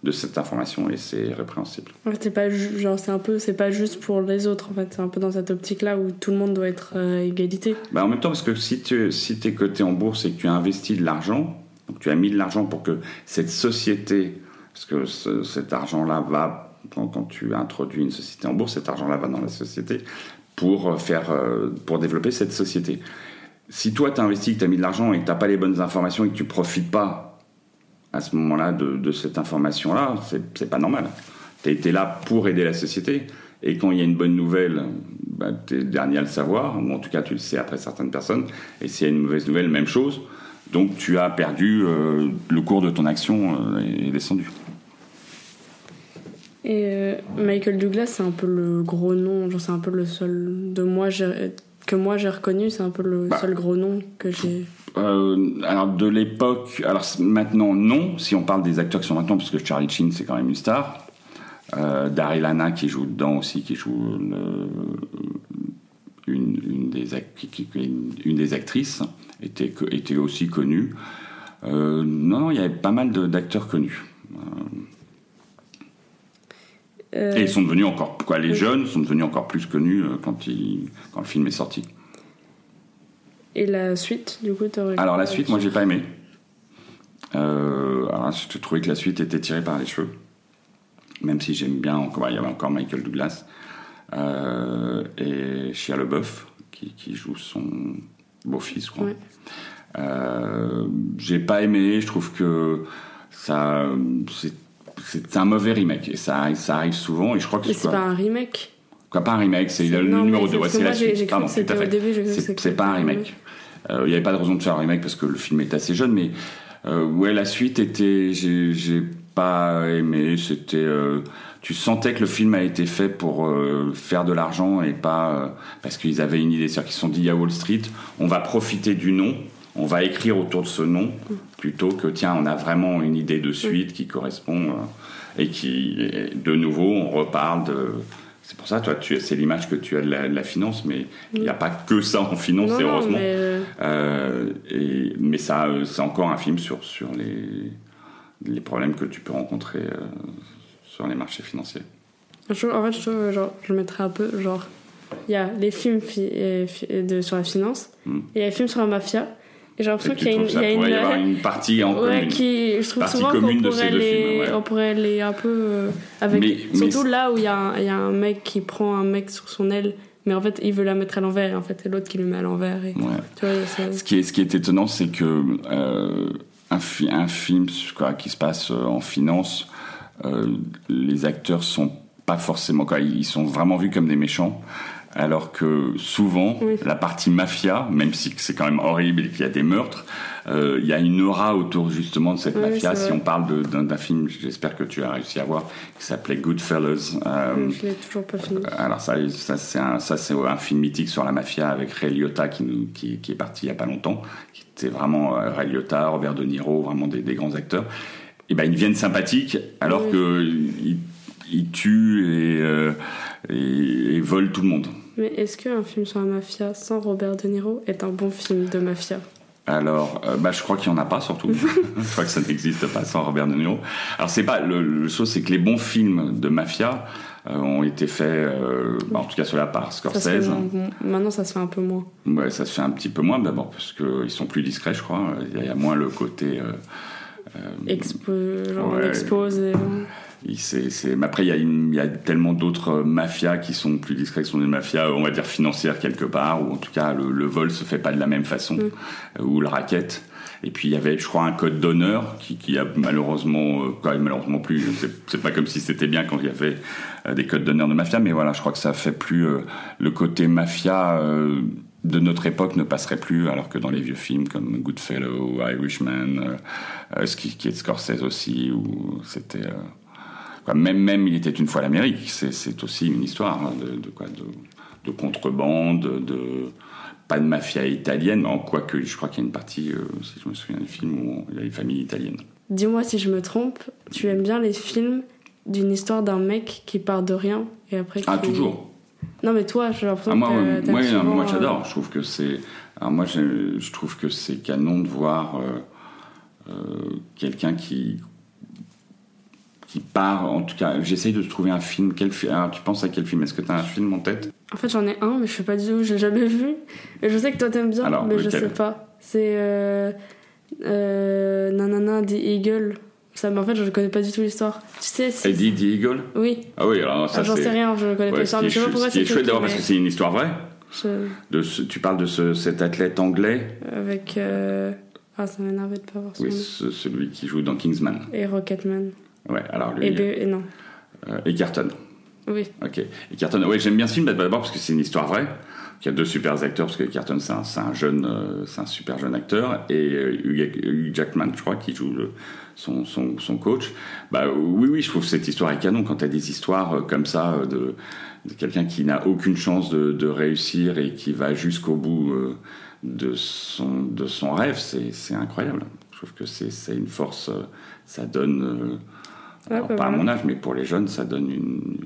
de cette information et c'est répréhensible. Ouais, c'est pas genre c'est un peu c'est pas juste pour les autres en fait c'est un peu dans cette optique là où tout le monde doit être euh, à égalité Bah, en même temps, parce que si tu si es coté en bourse et que tu as investi de l'argent, donc tu as mis de l'argent pour que cette société, parce que ce- cet argent-là va, quand, quand tu introduis une société en bourse, cet argent-là va dans la société pour, euh, faire, euh, pour développer cette société. Si toi, tu as investi, que tu as mis de l'argent et que tu n'as pas les bonnes informations et que tu profites pas à ce moment-là de, de cette information-là, c'est pas normal. Tu as été là pour aider la société. Et quand il y a une bonne nouvelle, bah, tu es le dernier à le savoir, ou en tout cas tu le sais après certaines personnes. Et s'il y a une mauvaise nouvelle, même chose. Donc tu as perdu, euh, le cours de ton action euh, est descendu. et euh, Michael Douglas c'est un peu le gros nom c'est un peu le seul de moi que moi j'ai reconnu c'est un peu le Bah. seul gros nom que j'ai Euh, alors de l'époque, alors maintenant non, si on parle des acteurs qui sont maintenant, parce que Charlie Sheen c'est quand même une star. Euh, Daryl Hannah qui joue dedans aussi, qui joue le- une, une des ac- qui- qui- une, une des actrices, était, aussi connue. Euh, non, non, il y avait pas mal d'acteurs connus. Euh, Et ils sont devenus encore, quoi, les oui. jeunes sont devenus encore plus connus quand le film est sorti. Et la suite du coup t'aurais Alors la suite, moi j'ai pas aimé. Euh, alors je trouvais que la suite était tirée par les cheveux, même si j'aime bien. Encore, il y avait encore Michael Douglas euh, et Shia LeBeouf qui, qui joue son beau-fils, quoi. Ouais. Euh, j'ai pas aimé. Je trouve que ça, c'est, un mauvais remake et ça, arrive- ça arrive souvent. Et je crois que c'est pas un remake Quoi, pas un remake, c'est le numéro mais 2, c'est- ouais, la suite. Pardon, tout à fait. C'est- pas un remake. Euh, Il n'y avait pas de raison de faire un remake parce que le film est assez jeune, mais euh, ouais, la suite était. J'ai pas aimé. C'était. euh, tu sentais que le film a été fait pour faire de l'argent et pas. parce qu'ils avaient une idée. C'est-à-dire qu'ils se sont dit à Wall Street, on va profiter du nom. On va écrire autour de ce nom plutôt que tiens, on a vraiment une idée de suite qui correspond et qui, de nouveau, on reparle de. C'est pour ça, toi, tu c'est l'image que tu as de la, de la finance, mais il n'y a pas que ça en finance, non heureusement. mais euh, Euh, et, mais ça, euh, c'est encore un film sur, sur les, les problèmes que tu peux rencontrer euh, sur les marchés financiers. Je- en fait, je trouve, genre, je mettrais un peu, genre, il y a les films fi- fi- de, sur la finance, Hmm. et il y a les films sur la mafia, j'ai l'impression qu'il y a une, y a y avoir partie en ouais, commune. qui, je trouve Partie souvent qu'on pourrait deux les, films, ouais. on pourrait les un peu euh, avec, Mais- surtout là où il y, a un- il y a un mec qui prend un mec sur son aile, mais en fait il veut la mettre à l'envers, et en fait c'est l'autre qui lui met à l'envers, et Ouais. tu vois, ça- Ce qui est, ce qui est étonnant, c'est que euh, un, fi- un film quoi, qui se passe euh, en finance, euh, les acteurs sont pas forcément, quoi, ils sont vraiment vus comme des méchants. Alors que souvent, Oui. la partie mafia, même si c'est quand même horrible et qu'il y a des meurtres, euh, il y a une aura autour justement de cette Oui, mafia. Si on parle d'un film, j'espère que tu as réussi à voir, qui s'appelait Goodfellas. euh, je l'ai toujours pas fini. alors ça, ça c'est un, film mythique sur la mafia avec Ray Liotta qui, nous, qui, qui est parti il y a pas longtemps, qui était vraiment euh, Ray Liotta, Robert De Niro, vraiment des, des grands acteurs. Et ben ils deviennent sympathiques alors Oui. que ils, ils tuent et, euh, et, et volent tout le monde. Mais est-ce qu'un film sur la mafia sans Robert De Niro est un bon film de mafia? Alors, euh, bah, je crois qu'il n'y en a pas surtout. je crois que ça n'existe pas sans Robert De Niro. Alors, c'est pas le, le chose, c'est que les bons films de mafia euh, ont été faits, euh, bah, en tout cas ceux-là par Scorsese. moins- Maintenant ça se fait un peu moins. Ouais, ça se fait un petit peu moins, d'abord parce qu'ils sont plus discrets, je crois. Il y a moins le côté. Expo, genre Ouais. on expose. et- Mais après, il y, a une- il y a tellement d'autres euh, mafias qui sont plus discrets, qui sont des mafias, on va dire financières quelque part, ou en tout cas le, le vol se fait pas de la même façon, euh, ou le racket. Et puis il y avait, je crois, un code d'honneur qui, qui a malheureusement, euh, quand même malheureusement plus. C'est, pas comme si c'était bien quand il y avait euh, des codes d'honneur de mafia, mais voilà, je crois que ça fait plus euh, le côté mafia. euh, de notre époque ne passerait plus, alors que dans les vieux films comme Goodfellow, Irishman, euh, euh, ce qui, qui est de Scorsese aussi, où c'était euh, quoi, même même il était une fois l'Amérique, c'est, aussi une histoire hein, de, de quoi de, de contrebande, de pas de mafia italienne, en quoique je crois qu'il y a une partie, euh, si je me souviens du film, où il y a une famille italienne. Dis-moi si je me trompe, tu aimes bien les films d'une histoire d'un mec qui part de rien et après Ah, qui- toujours Non mais toi, j'ai l'impression Ah, moi, que ouais, moi, moi, euh, j'adore. Je trouve que c'est. moi, je trouve que c'est canon de voir euh, quelqu'un qui qui part. En tout cas, j'essaye de trouver un film. Quel fi- alors, tu penses à quel film? Est-ce que tu as un film en tête? En fait, j'en ai un, mais je sais pas du tout, j'ai jamais vu. Et je sais que toi t'aimes bien, Alors, mais je lequel? sais pas. C'est euh, euh, Nanana The Eagle. Ça, mais en fait, je connais pas du tout l'histoire. Tu sais, si- Eddie the Eagle? Oui. Ah oui, alors ça Ah, J'en c'est. sais rien, je connais pas l'histoire, mais je sais pas pourquoi c'est chouette d'abord parce que mais c'est une histoire vraie. je- De ce- tu parles de ce- cet athlète anglais, Avec. euh, Ah, ça m'énervait de pas voir son oui, nom. celui qui joue dans Kingsman. Et Rocketman. Ouais, alors lui. Et, B... et non. euh, Egerton. Oui. Ok. Et Carton, ouais, j'aime bien ce film d'abord parce que c'est une histoire vraie. Il y a deux super acteurs parce que Carton c'est un, un jeune, euh, c'est un super jeune acteur et euh, Hugh, Jackman, je crois, qui joue le- son, son, son coach. Bah oui, oui, je trouve cette histoire est canon quand tu as des histoires comme ça de, de quelqu'un qui n'a aucune chance de, de réussir et qui va jusqu'au bout de son de son rêve, c'est incroyable. Je trouve que c'est une force, ça donne. Alors, bah pas à mon âge, mais pour les jeunes, ça donne une,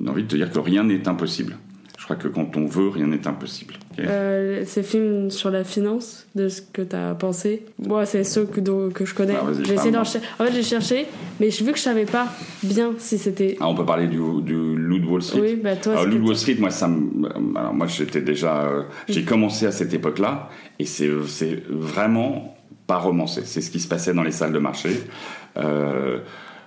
une envie de te dire que rien n'est impossible. Je crois que quand on veut, rien n'est impossible. Euh, ces films sur la finance, de ce que t'as pensé. Moi, c'est ceux que, que je connais. Ah, j'ai essayé d'en parle-moi. cher- En fait, j'ai cherché, mais j'ai vu que je savais pas bien si c'était. Ah, on peut parler du, du Loup de Wall Street. Oui, bah toi, alors, Loup de Wall Street, moi, ça me- alors, moi j'étais déjà. euh, j'ai commencé à cette époque-là, et c'est c'est vraiment pas romancé. C'est ce qui se passait dans les salles de marché. Euh,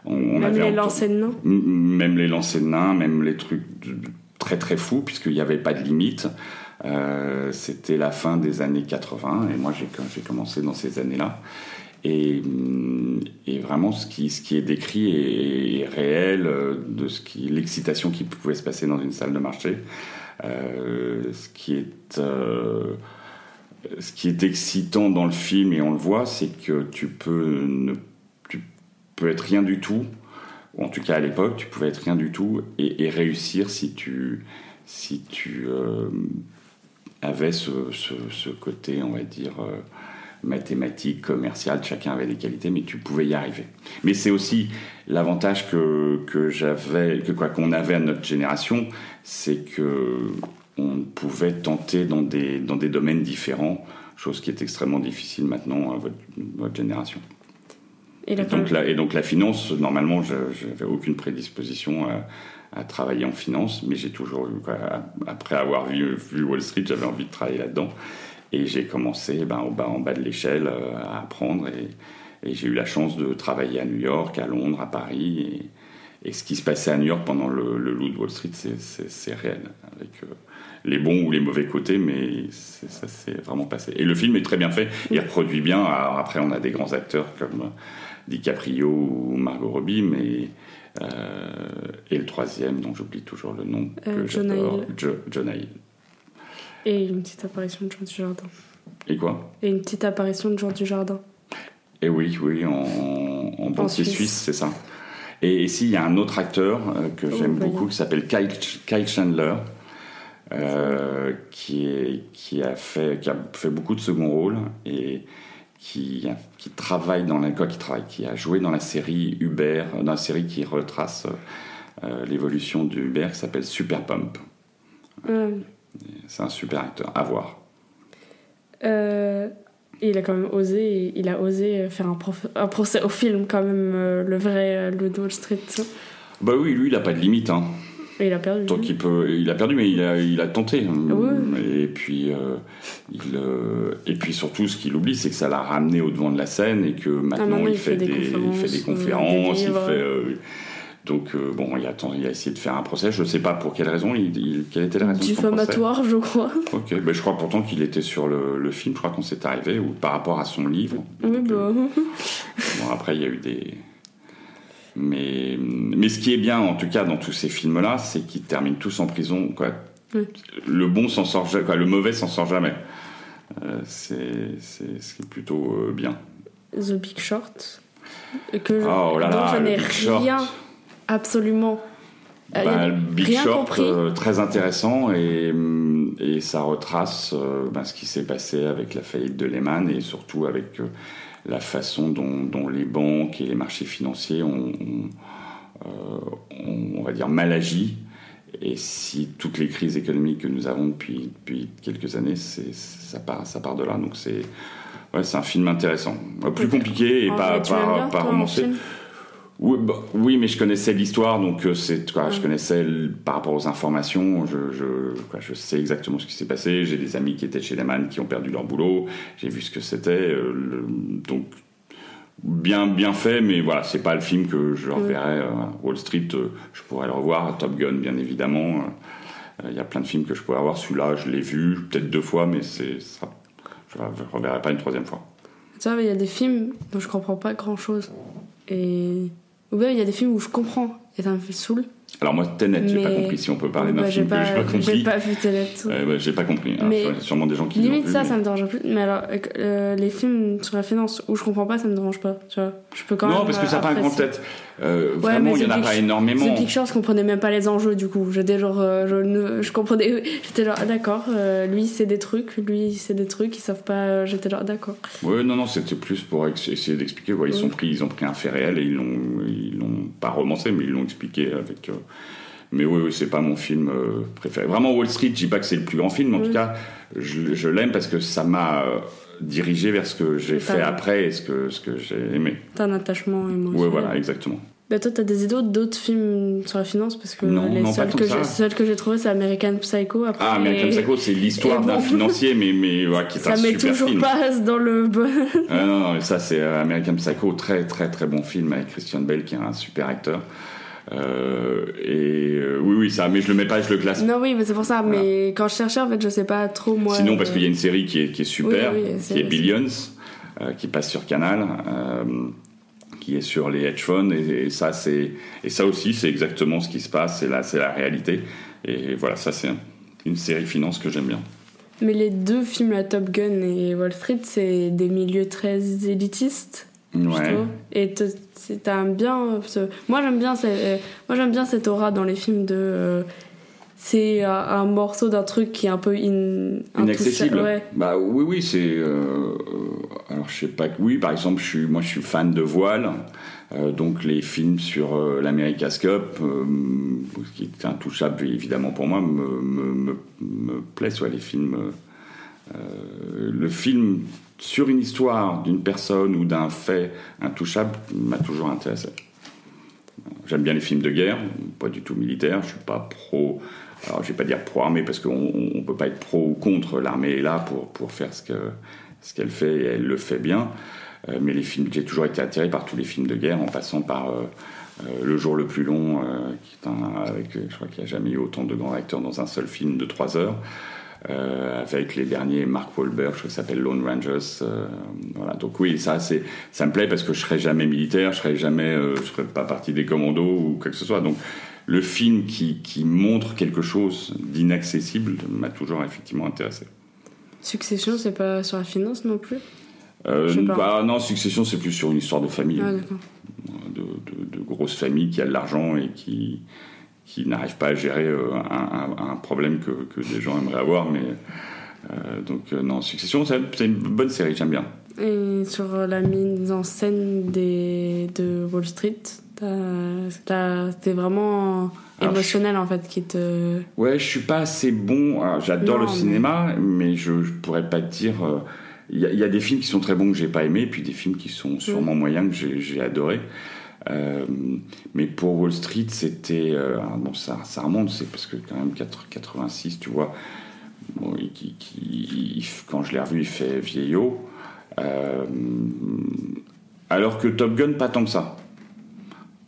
on, on Même avait les lancers de nains. Même les lancers de nains, même les trucs de- très très fous, puisqu'il n'y avait pas de limite. Euh, C'était la fin des années 80, et moi j'ai commencé dans ces années-là. Et, et vraiment, ce qui, ce qui est décrit est, est réel euh, de ce qui, l'excitation qui pouvait se passer dans une salle de marché. Euh, ce qui est euh, ce qui est excitant dans le film et on le voit, c'est que tu peux ne, tu peux être rien du tout, ou en tout cas à l'époque, tu pouvais être rien du tout et, réussir si tu si tu euh, avais ce, côté, on va dire euh, mathématique, commercial. Chacun avait des qualités, mais tu pouvais y arriver. Mais c'est aussi l'avantage que que j'avais, que quoi qu'on avait à notre génération, c'est que on pouvait tenter dans des, dans des domaines différents, chose qui est extrêmement difficile maintenant à votre génération. Et donc, la, et donc la finance, normalement, je n'avais aucune prédisposition à, à travailler en finance, mais j'ai toujours eu, quoi, après avoir vu, vu Wall Street, j'avais envie de travailler là-dedans. Et j'ai commencé ben, au bas, en bas de l'échelle euh, à apprendre. Et, et j'ai eu la chance de travailler à New York, à Londres, à Paris. Et, et ce qui se passait à New York pendant le, le loup de Wall Street, c'est- réel. Avec euh, les bons ou les mauvais côtés, mais ça s'est vraiment passé. Et le film est très bien fait. Il reproduit bien. Alors après, on a des grands acteurs comme DiCaprio ou Margot Robbie, mais. euh, et le troisième, dont j'oublie toujours le nom, Euh, que j'adore, Hill. Jo- Jonah Hill. Et une petite apparition de Jean Dujardin. Et quoi? Et une petite apparition de Jean Dujardin. Et oui, oui, en, en banquier Suisse. suisse, c'est ça. Et ici, il y a un autre acteur euh, que Oh, j'aime voyons. beaucoup qui s'appelle Kyle, Kyle Chandler, euh, qui, est, qui, a fait, qui a fait beaucoup de second rôles et qui, a- qui travaille dans la, quoi, qui travaille, qui a joué dans la série Uber, dans la série qui retrace euh, l'évolution de Uber, qui s'appelle Super Pump. Euh, C'est un super acteur, à voir. euh, il a quand même osé, il a osé faire un, prof- un procès au film, quand même, euh, le vrai euh, de Wall Street. Bah oui, lui, il n'a pas de limite. Hein. Et il a perdu. Tant qu'il peut, il a perdu, mais il a, il a tenté. Ouais. Et puis, euh, il, euh, et puis surtout, ce qu'il oublie, c'est que ça l'a ramené au devant de la scène et que maintenant, maintenant, il, fait des, il fait des conférences, il des fait. euh, donc euh, bon, il a, il a essayé de faire un procès. Je ne sais pas pour quelle raison. Il, il- quelle était la raison Diffamatoire, je crois. Ok, ben, je crois pourtant qu'il était sur le, le film. Je crois qu'on s'est arrivé ou par rapport à son livre. Oui, bah. euh, Bon, après, il y a eu des. Mais, mais ce qui est bien, en tout cas, dans tous ces films-là, c'est qu'ils terminent tous en prison. Quoi. Le bon s'en sort jamais, quoi, le mauvais s'en sort jamais. Euh, c'est ce qui est plutôt euh, bien. The Big Short. Que je, Oh là dont là, je n'ai Big Short. rien, absolument. Bah, le Big rien Short, compris. euh, très intéressant et et ça retrace euh, ben, ce qui s'est passé avec la faillite de Lehman et surtout avec la façon dont, dont les banques et les marchés financiers ont, ont, euh, ont, on va dire, mal agi. Et si toutes les crises économiques que nous avons depuis, depuis quelques années, ça, part, ça part de là. Donc c'est, ouais, un film intéressant. Plus compliqué et En pas, vrai, pas, romancé. Oui, bah, oui, mais je connaissais l'histoire, donc euh, c'est quoi, je connaissais le- par rapport aux informations, je, je, quoi, je sais exactement ce qui s'est passé. J'ai des amis qui étaient chez Lehman qui ont perdu leur boulot. J'ai vu ce que c'était, euh, donc bien bien fait, mais voilà, c'est pas le film que je reverrai. euh, Wall Street, euh, je pourrais le revoir. Top Gun, bien évidemment. Il y a plein de films que je pourrais avoir. Celui-là, je l'ai vu peut-être deux fois, mais c'est ça, je ne reverrai pas une troisième fois. Tu vois, il y a des films dont je comprends pas grand chose. Et. Ou bien il y a des films où je comprends et ça me fait saoul. Alors moi, Tenet, j'ai pas compris si on peut parler d'un Bah, film que pas, j'ai pas compris. j'ai pas vu Tenet. Ouais, ouais, j'ai pas compris. Alors, Mais il y a sûrement des gens qui Limite vu, ça, mais- ça me dérange plus. Mais alors, euh, les films sur la finance où je comprends pas, ça me dérange pas. Tu vois, je peux quand même. Non, parce que ça n'a pas un grand tête. Euh, Ouais, vraiment, il y en a pas énormément. The Picture, je comprenais même pas les enjeux du coup. J'étais genre, euh, je, ne- je comprenais, j'étais genre, ah, d'accord, euh, lui c'est des trucs, lui c'est des trucs, ils savent pas. euh, J'étais genre, d'accord. Ouais, non, non, c'était plus pour essayer d'expliquer. Ouais, ils, sont pris, ils ont pris un fait réel et ils l'ont, ils l'ont pas romancé, mais ils l'ont expliqué avec. Mais oui, oui, c'est pas mon film euh, préféré. Vraiment, Wall Street, je dis pas que c'est le plus grand film, mais en Oui. tout cas, je, je l'aime parce que ça m'a euh, dirigé vers ce que j'ai fait après et ce que, ce que j'ai aimé. T'as un attachement émotionnel. Ouais, voilà, exactement. Bah toi, t'as des idées d'autres films sur la finance? Parce que Non, les non, seuls que que j'ai, celles que j'ai trouvées, c'est American Psycho. Après, Ah, American Psycho, c'est l'histoire d'un financier, mais, mais ouais, qui est ça un met super toujours film. pas dans le bon. Ah non, non, ça c'est euh, American Psycho, très très très bon film avec Christian Bale qui est un super acteur. Euh, et euh, oui, oui, ça, mais je le mets pas, je le classe. non, oui, mais c'est pour ça. Mais quand je cherchais, en fait, je sais pas trop moi. Sinon, parce euh, qu'il y a une série qui est, qui est super, Oui, oui, c'est- qui est Billions, qui passe sur Canal, qui est sur les hedge funds, et, et ça c'est et ça aussi c'est exactement ce qui se passe, c'est la c'est la réalité. Et voilà, ça c'est une série finance que j'aime bien. Mais les deux films, la Top Gun et Wall Street, c'est des milieux très élitistes. Ouais. Et t'aimes bien. ce- Moi, j'aime bien, euh, moi, j'aime bien cette aura dans les films de. euh, c'est un, un morceau d'un truc qui est un peu in- Inaccessible. Ouais. Bah oui, oui, c'est. euh, euh, alors je sais pas. Oui, par exemple, je suis, moi, je suis fan de voile. Donc les films sur l'America's Cup, qui est intouchable évidemment pour moi, me, me, me, me plaisent. Ouais, les films. euh, le film sur une histoire d'une personne ou d'un fait intouchable m'a toujours intéressé. J'aime bien les films de guerre, pas du tout militaire. Je suis pas pro. Alors, je vais pas dire pro-armée parce qu'on on peut pas être pro ou contre. L'armée est là pour, pour faire ce que ce qu'elle fait et elle le fait bien. Euh, mais les films, j'ai toujours été attiré par tous les films de guerre, en passant par euh, euh, Le jour le plus long, qui est un, avec, je crois qu'il n'y a jamais eu autant de grands acteurs dans un seul film de 3 heures. Euh, avec les derniers Mark Wahlberg, je crois que ça s'appelle Lone Rangers. euh, voilà. Donc oui, ça, c'est, ça me plaît parce que je serai jamais militaire, je serai jamais, euh, je serai pas partie des commandos ou quoi que ce soit. Donc le film qui, qui montre quelque chose d'inaccessible m'a toujours effectivement intéressé. Succession, c'est pas sur la finance non plus? Bah, non, Succession, c'est plus sur une histoire de famille, Ah, de, de grosses familles qui a de l'argent et qui, qui n'arrivent pas à gérer euh, un, un- un problème que, que des gens aimeraient avoir. Mais euh, donc euh, non, Succession, c'est une bonne série, j'aime bien. Et sur la mise en scène des, de Wall Street, c'était vraiment Alors, émotionnel en fait qui te. Ouais, je suis pas assez bon. J'adore le cinéma, mais je, je pourrais pas te dire. Il y, a- il y a des films qui sont très bons que j'ai pas aimé, puis des films qui sont sûrement moyens que j'ai- j'ai adoré. Euh, mais pour Wall Street, c'était euh, alors bon, ça, ça remonte, c'est parce que quand même 4 86, tu vois. Bon, il- qui- qui- il- quand je l'ai revu, il fait vieillot. Euh, alors que Top Gun, pas tant que ça.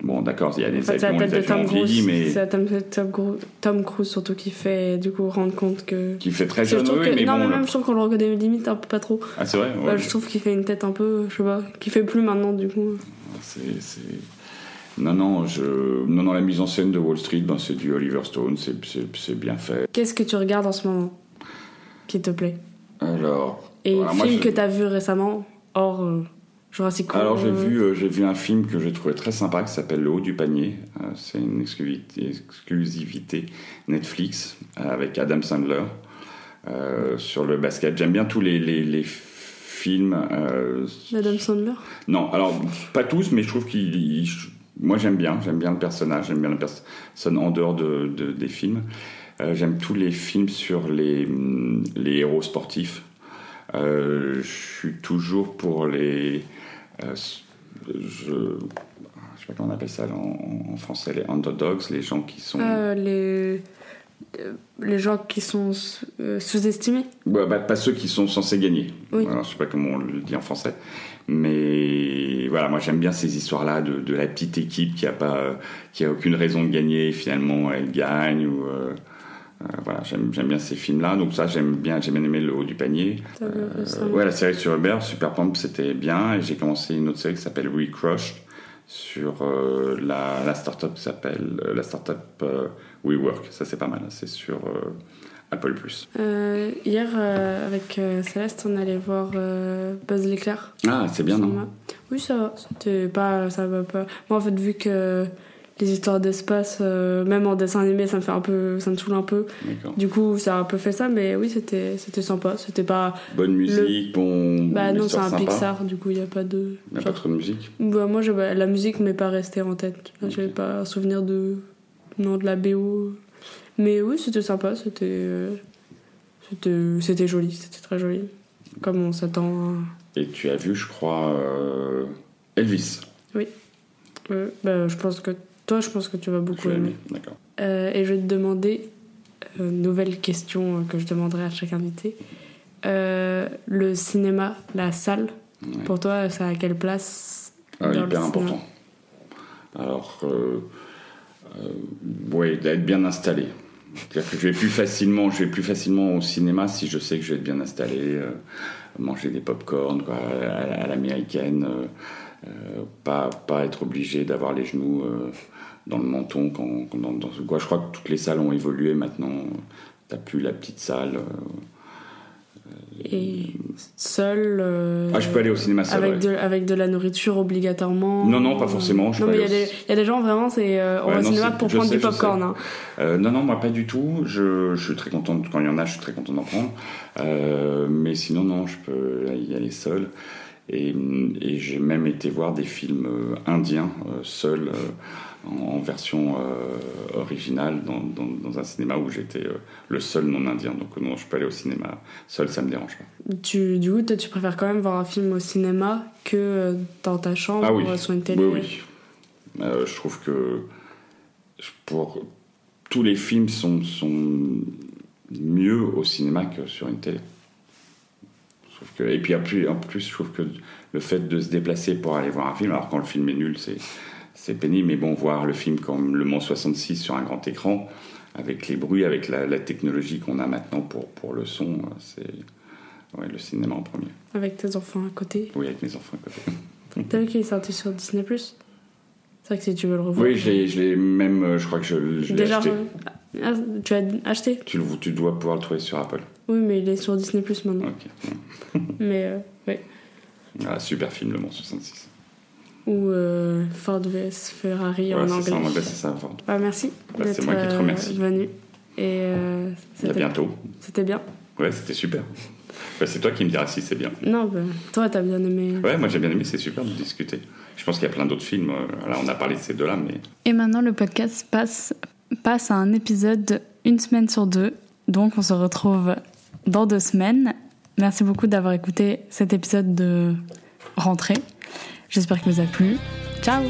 Bon, d'accord, il y a des En fait, avions, les de Tom Cruise. mais C'est la tête de Tom, Cru- Tom Cruise surtout qui fait du coup rendre compte que. qui fait très je jeune, trouve oui, que- mais non, bon. mais le- même je trouve qu'on le reconnaît limite un peu pas trop. Ah, c'est vrai ouais. Bah, je trouve qu'il fait une tête un peu, je sais pas, qui fait plus maintenant du coup. C'est, Non, non, je... non, non, la mise en scène de Wall Street, ben, c'est du Oliver Stone, c'est, bien fait. Qu'est-ce que tu regardes en ce moment qui te plaît? Alors, Et voilà, film que t'as vu récemment, hors euh, Jurassic World alors j'ai euh, vu, euh, j'ai vu un film que j'ai trouvé très sympa qui s'appelle Le haut du panier. Euh, c'est une exclusivité, Netflix avec Adam Sandler. sur le basket. J'aime bien tous les, les, les films. euh, Adam Sandler non, alors pas tous, mais je trouve qu'il. il- moi j'aime bien, j'aime bien le personnage, j'aime bien la personne en dehors de, de- des films. Euh, j'aime tous les films sur les, les héros sportifs. Euh, je suis toujours pour les. je, je sais pas comment on appelle ça en, en français, les underdogs, les gens qui sont. Euh, les... euh, les gens qui sont euh, sous-estimés Ouais, bah, pas ceux qui sont censés gagner. Oui. Voilà, je sais pas comment on le dit en français. Mais voilà, moi j'aime bien ces histoires-là de, de la petite équipe qui a pas, euh, qui a aucune raison de gagner et finalement elle gagne. Ou, euh, euh, voilà, j'aime bien ces films-là. Donc ça, j'aime bien, j'ai bien aimé le haut du panier. Euh, ouais, la série sur Uber, Super Pump, c'était bien. Et j'ai commencé une autre série qui s'appelle Recrush sur euh, la, la startup qui s'appelle euh, la startup euh, WeWork. Ça c'est pas mal. C'est sur euh, Apple Plus. Euh, hier, avec Céleste, on allait voir Buzz l'éclair. Ah, c'est bien, non? Oui, ça va. C'était pas, ça va pas. Moi, en fait, vu que les histoires d'espace, euh, même en dessin animé, ça me fait un peu, ça me saoule un peu. Du coup, ça a un peu fait ça, mais oui, c'était, c'était sympa. C'était pas. Bonne musique, bon. Bah non, c'est un sympa. Pixar, du coup, il y a pas de. Il n'y a pas trop de musique. Bah, moi, bah, la musique m'est pas restée en tête. Ok. J'avais pas un souvenir de. Non, de la BO. Mais oui, c'était sympa. C'était. C'était, c'était joli. C'était très joli. Comme on s'attend. à- Et tu as vu, je crois, euh, Elvis. Euh, bah, je pense que. Toi, je pense que tu vas beaucoup aimer. d'accord. Euh, et je vais te demander, euh, nouvelle question euh, que je demanderai à chaque invité. Euh, le cinéma, la salle, Ouais. pour toi, ça a quelle place Ah, dans hyper important. Alors, ouais, d'être bien installé. C'est-à-dire que je vais plus facilement, je vais plus facilement au cinéma si je sais que je vais être bien installé, manger des pop-corn quoi, à l'américaine, euh, pas pas être obligé d'avoir les genoux euh, dans le menton quand, quand dans, dans- quoi. Je crois que toutes les salles ont évolué maintenant. T'as plus la petite salle. euh. Et seul Ah, je peux aller au cinéma seul. avec, ouais. de, avec de la nourriture obligatoirement? Non, non, pas forcément, je Non, mais il y, a des- au- il y a des gens, vraiment, c'est on Ouais, va au cinéma pour prendre sais, du popcorn. hein. Non, non, moi pas du tout. Je, je suis très content, quand il y en a, je suis très content d'en prendre. Mais sinon, non, je peux y aller seul. Et, et j'ai même été voir des films euh, indiens, euh, seul, euh, en, version originale, dans, dans, dans un cinéma où j'étais le seul non indien. Donc non, je peux aller au cinéma seul, ça me dérange pas. Tu, du coup, toi, tu préfères quand même voir un film au cinéma que dans ta chambre Ah oui, ou sur une télé? Oui, oui. Euh, je trouve que pour tous les films sont, sont mieux au cinéma que sur une télé. Que, et puis en plus, en plus, je trouve que le fait de se déplacer pour aller voir un film, alors quand le film est nul, c'est c'est pénible, mais bon, voir le film comme Le Mans 66 sur un grand écran, avec les bruits, avec la, la technologie qu'on a maintenant pour, pour le son, euh, c'est ouais, le cinéma en premier. Avec tes enfants à côté. Oui, avec mes enfants à côté. T'as vu qu'il est sorti sur Disney C'est vrai que si tu veux le revoir. Oui, je l'ai- même, euh, je crois que je, je l'ai Déjà, acheté. Ah, tu as acheté? Tu, le- tu dois pouvoir le trouver sur Apple. Oui, mais il est sur Disney Plus maintenant. Ok. Mais euh, ouais. Ah, super film, Le Mans 66. Ou euh, Ford vs Ferrari Voilà, en ça, anglais. anglais, c'est ça. enfin, Ah, merci Bah, c'est d'être moi qui te euh, remercie. venu. Et euh, À bientôt. c'était bien. Ouais, c'était super. Bah, c'est toi qui me diras si c'est bien. Non, bah, toi, t'as bien aimé. Ouais, moi j'ai bien aimé, c'est super de discuter. Je pense qu'il y a plein d'autres films. Là, on a parlé de ces deux-là, mais Et maintenant, le podcast passe, passe à un épisode une semaine sur deux. Donc, on se retrouve dans deux semaines. Merci beaucoup d'avoir écouté cet épisode de rentrée. J'espère qu'il vous a plu. Ciao